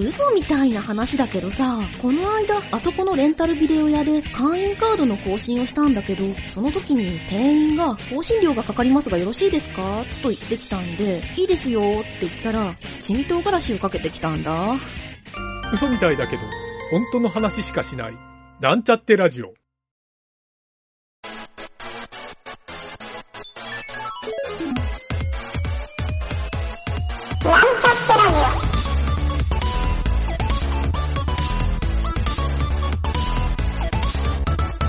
嘘みたいな話だけどさ、この間、あそこのレンタルビデオ屋で会員カードの更新をしたんだけど、その時に店員が、更新料がかかりますがよろしいですか？と言ってきたんで、いいですよって言ったら、七味唐辛子をかけてきたんだ。嘘みたいだけど、本当の話しかしない。なんちゃってラジオ。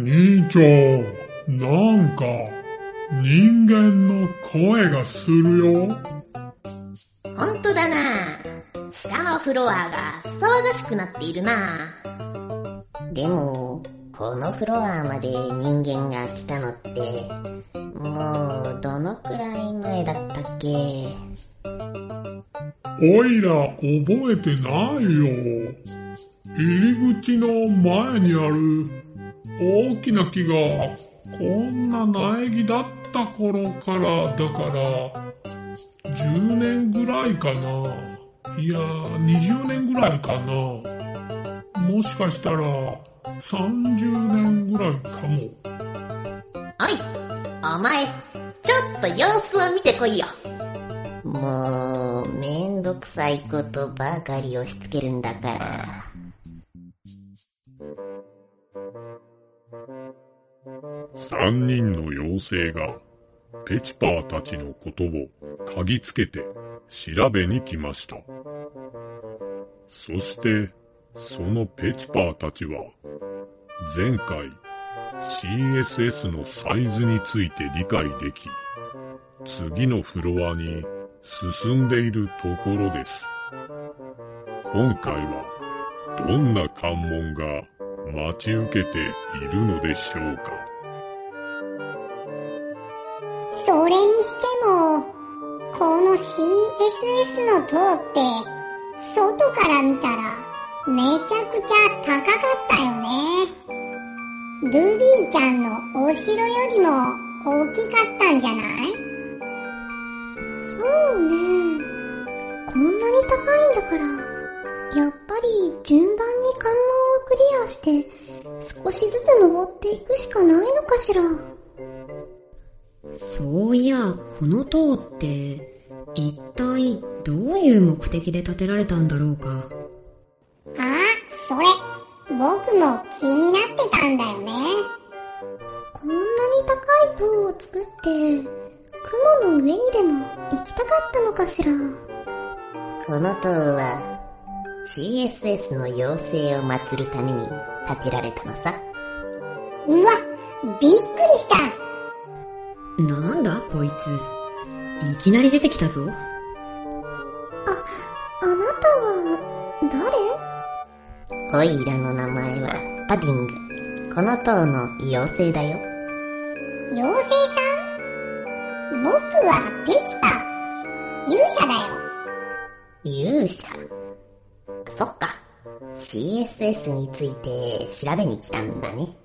兄ちゃん、なんか、人間の声がするよ。ほんとだな。下のフロアが騒がしくなっているな。でも、このフロアまで人間が来たのって、もう、どのくらい前だったっけ？おいら、覚えてないよ。入り口の前にある大きな木がこんな苗木だった頃からだから10年ぐらいかな。いや20年ぐらいかな。もしかしたら30年ぐらいかも。おいお前ちょっと様子を見てこいよ。もうめんどくさいことばかり押し付けるんだから。三人の妖精がペチパーたちのことを嗅ぎつけて調べに来ました。そしてそのペチパーたちは前回 CSS のサイズについて理解でき次のフロアに進んでいるところです。今回はどんな関門が待ち受けているのでしょうかそれにしても、この CSS の塔って、外から見たら、めちゃくちゃ高かったよね。ルビーちゃんのお城よりも大きかったんじゃない？そうね。こんなに高いんだから、やっぱり順番に関門をクリアして少しずつ登っていくしかないのかしら。そういや、この塔って一体どういう目的で建てられたんだろうか？あ、それ、僕も気になってたんだよね。こんなに高い塔を作って、雲の上にでも行きたかったのかしら？この塔は CSS の妖精を祀るために建てられたのさ。うわ、びっくりしたなんだこいつ。いきなり出てきたぞ。あ、あなたは、誰？オイラの名前はパディング。この塔の妖精だよ。妖精さん？僕はペチパ。勇者だよ。勇者？そっか。CSS について調べに来たんだね。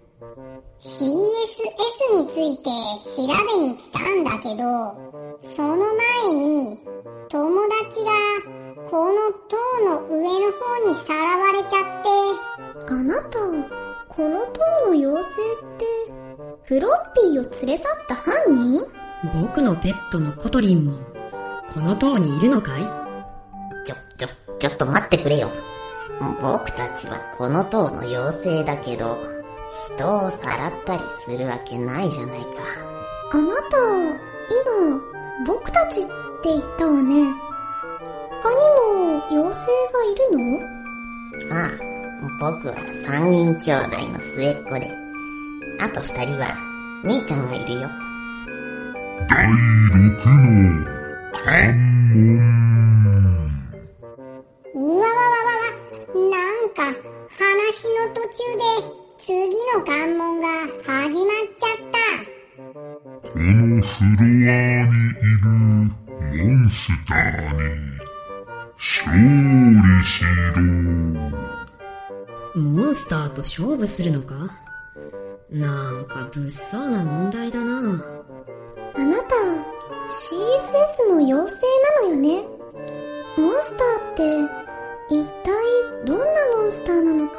ついて調べに来たんだけど、その前に友達がこの塔の上の方にさらわれちゃって。あなた、この塔の妖精って、フロッピーを連れ去った犯人？僕のペットのコトリンも、この塔にいるのかい？ちょっと待ってくれよ。僕たちはこの塔の妖精だけど、人をさらったりするわけないじゃないか。あなた、今、僕たちって言ったわね。他にも妖精がいるの？ああ、僕は三人兄弟の末っ子で、あと二人は兄ちゃんがいるよ。第六の関門。うわわわわわ、なんなんか、話の途中で、次の関門が始まっちゃった。このフロアにいるモンスターに勝利しろ。モンスターと勝負するのか？なんか物騒な問題だな。あなた、CSS の妖精なのよね？モンスターって、一体どんなモンスターなのか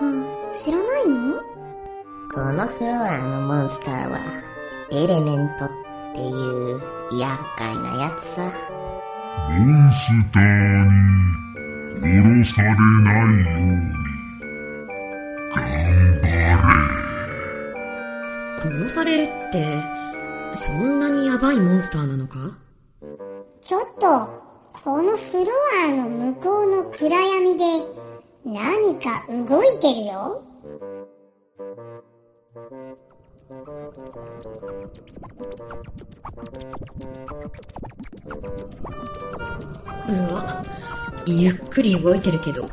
知らないの？このフロアのモンスターは、エレメントっていう厄介なやつさ。モンスターに殺されないように、頑張れ。殺されるって、そんなにヤバいモンスターなのか？ちょっと、このフロアの向こうの暗闇で、何か動いてるよ。うわ、ゆっくり動いてるけど、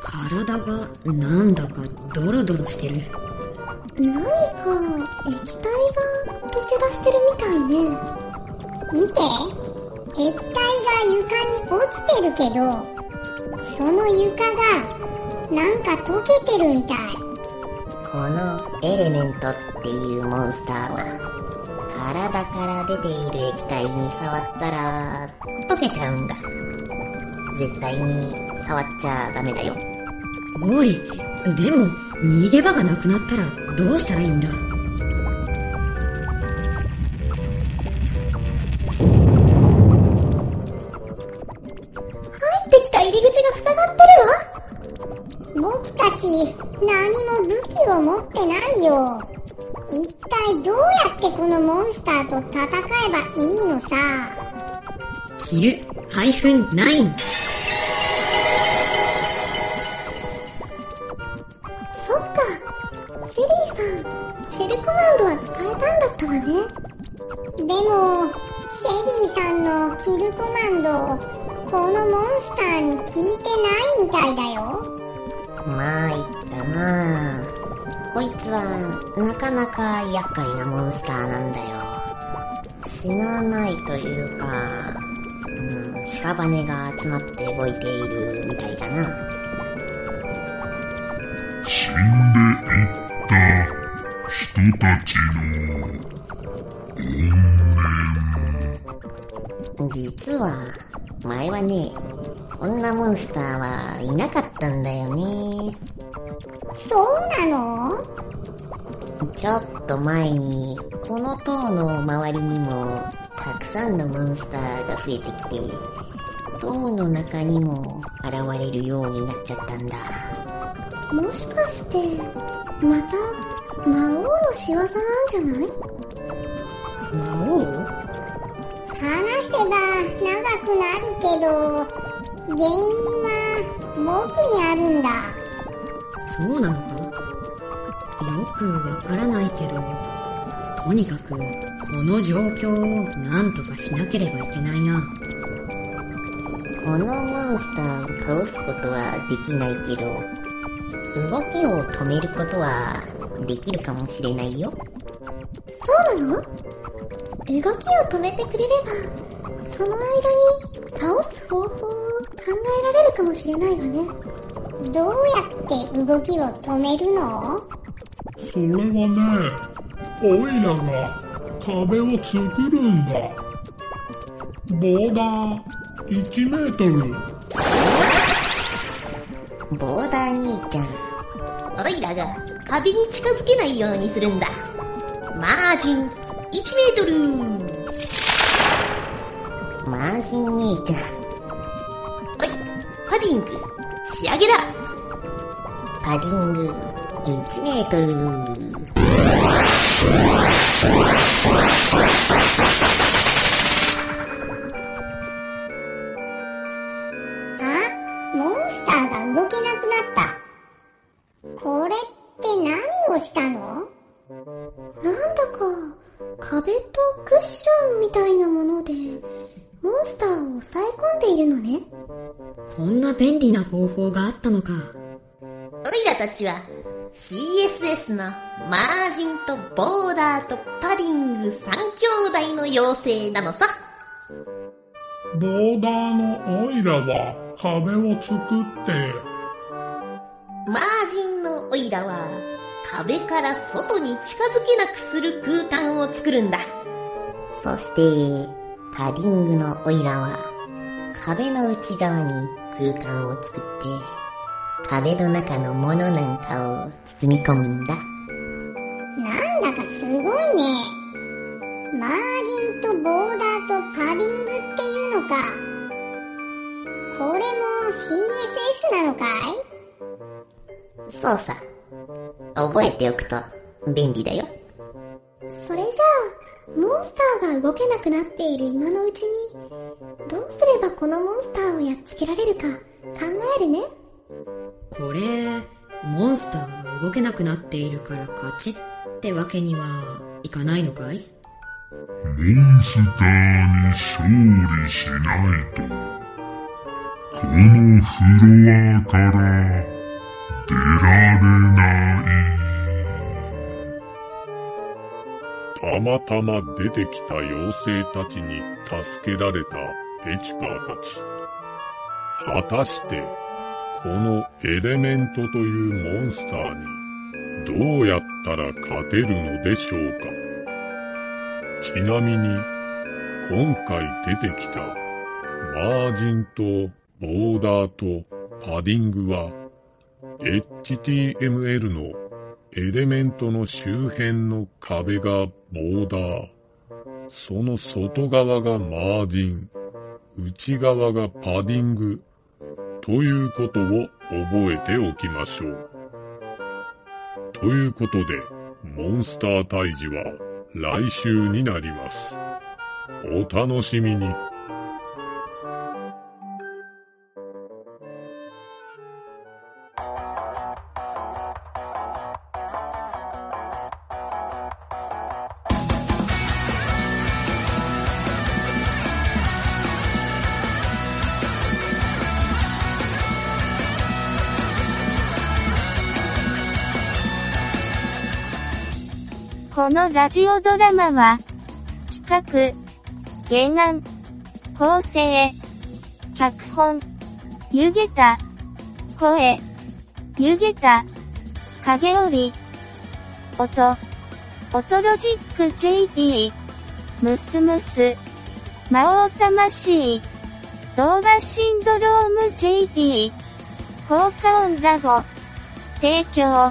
体がなんだかドロドロしてる。何か液体が溶け出してるみたいね。見て、液体が床に落ちてるけど、その床が、なんか溶けてるみたい。このエレメントっていうモンスターは、体から出ている液体に触ったら、溶けちゃうんだ。絶対に触っちゃダメだよ。おい、でも、逃げ場がなくなったらどうしたらいいんだ？入ってきた入り口が塞がってるわ僕たち、何も武器を持ってないよ。一体どうやってこのモンスターと戦えばいいのさ。キル、ハイフン、ナイン。そっか。シェリーさん、シェルコマンドは使えたんだったわね。でも、シェリーさんのキルコマンド、このモンスターに効いてないみたいだよ。まあ、なこいつは、なかなか厄介なモンスターなんだよ。死なないというか、うん、屍が集まって動いているみたいだな。死んでいった人たちの怨念。実は、前はね、こんなモンスターはいなかったんだよね。そうなの？ちょっと前に、この塔の周りにも、たくさんのモンスターが増えてきて、塔の中にも現れるようになっちゃったんだ。もしかして、また、魔王の仕業なんじゃない？魔王？話せば長くなるけど、原因は僕にあるんだ。そうなのか？よくわからないけど、とにかく、この状況をなんとかしなければいけないな。このモンスターを倒すことはできないけど、動きを止めることはできるかもしれないよ。そうなの？動きを止めてくれれば、その間に倒す方法を考えられるかもしれないわね。どうやって動きを止めるの？それはね、オイラが壁を作るんだ。ボーダー1メートル。ボーダー兄ちゃん。オイラが壁に近づけないようにするんだ。マージン1メートルマージン兄ちゃん。おい、パディング、仕上げだパディング1メートル。あ、モンスターが動けなくなった。これって何をしたの？なんだか、壁とクッションみたいなもので、モンスターを抑え込んでいるのね。こんな便利な方法があったのか。たちは CSS のマージンとボーダーとパディング3兄弟の妖精なのさ。ボーダーのオイラは壁を作って、マージンのオイラは壁から外に近づけなくする空間を作るんだ。そして、パディングのオイラは壁の内側に空間を作って、壁の中のものなんかを包み込むんだ。なんだかすごいね。マージンとボーダーとパディングっていうのか。これも CSS なのかい？そうさ。覚えておくと便利だよ。が動けなくなっている今のうちに、どうすればこのモンスターをやっつけられるか考えるね。これ、モンスターが動けなくなっているから勝ちってわけにはいかないのかい？モンスターに勝利しないと、このフロアから出られない。たまたま出てきた妖精たちに助けられたペチパーたち。果たして、このエレメントというモンスターにどうやったら勝てるのでしょうかちなみに、今回出てきたマージンとボーダーとパディングは HTML のエレメントの周辺の壁がボーダー、その外側がマージン、内側がパディング、ということを覚えておきましょう。ということで、モンスター退治は来週になります。お楽しみに。このラジオドラマは、企画、原案、構成、脚本、湯げた、声、湯げた、影織、音、音ロジック JP、ムスムス、魔王魂、動画シンドローム JP、効果音ラボ、提供、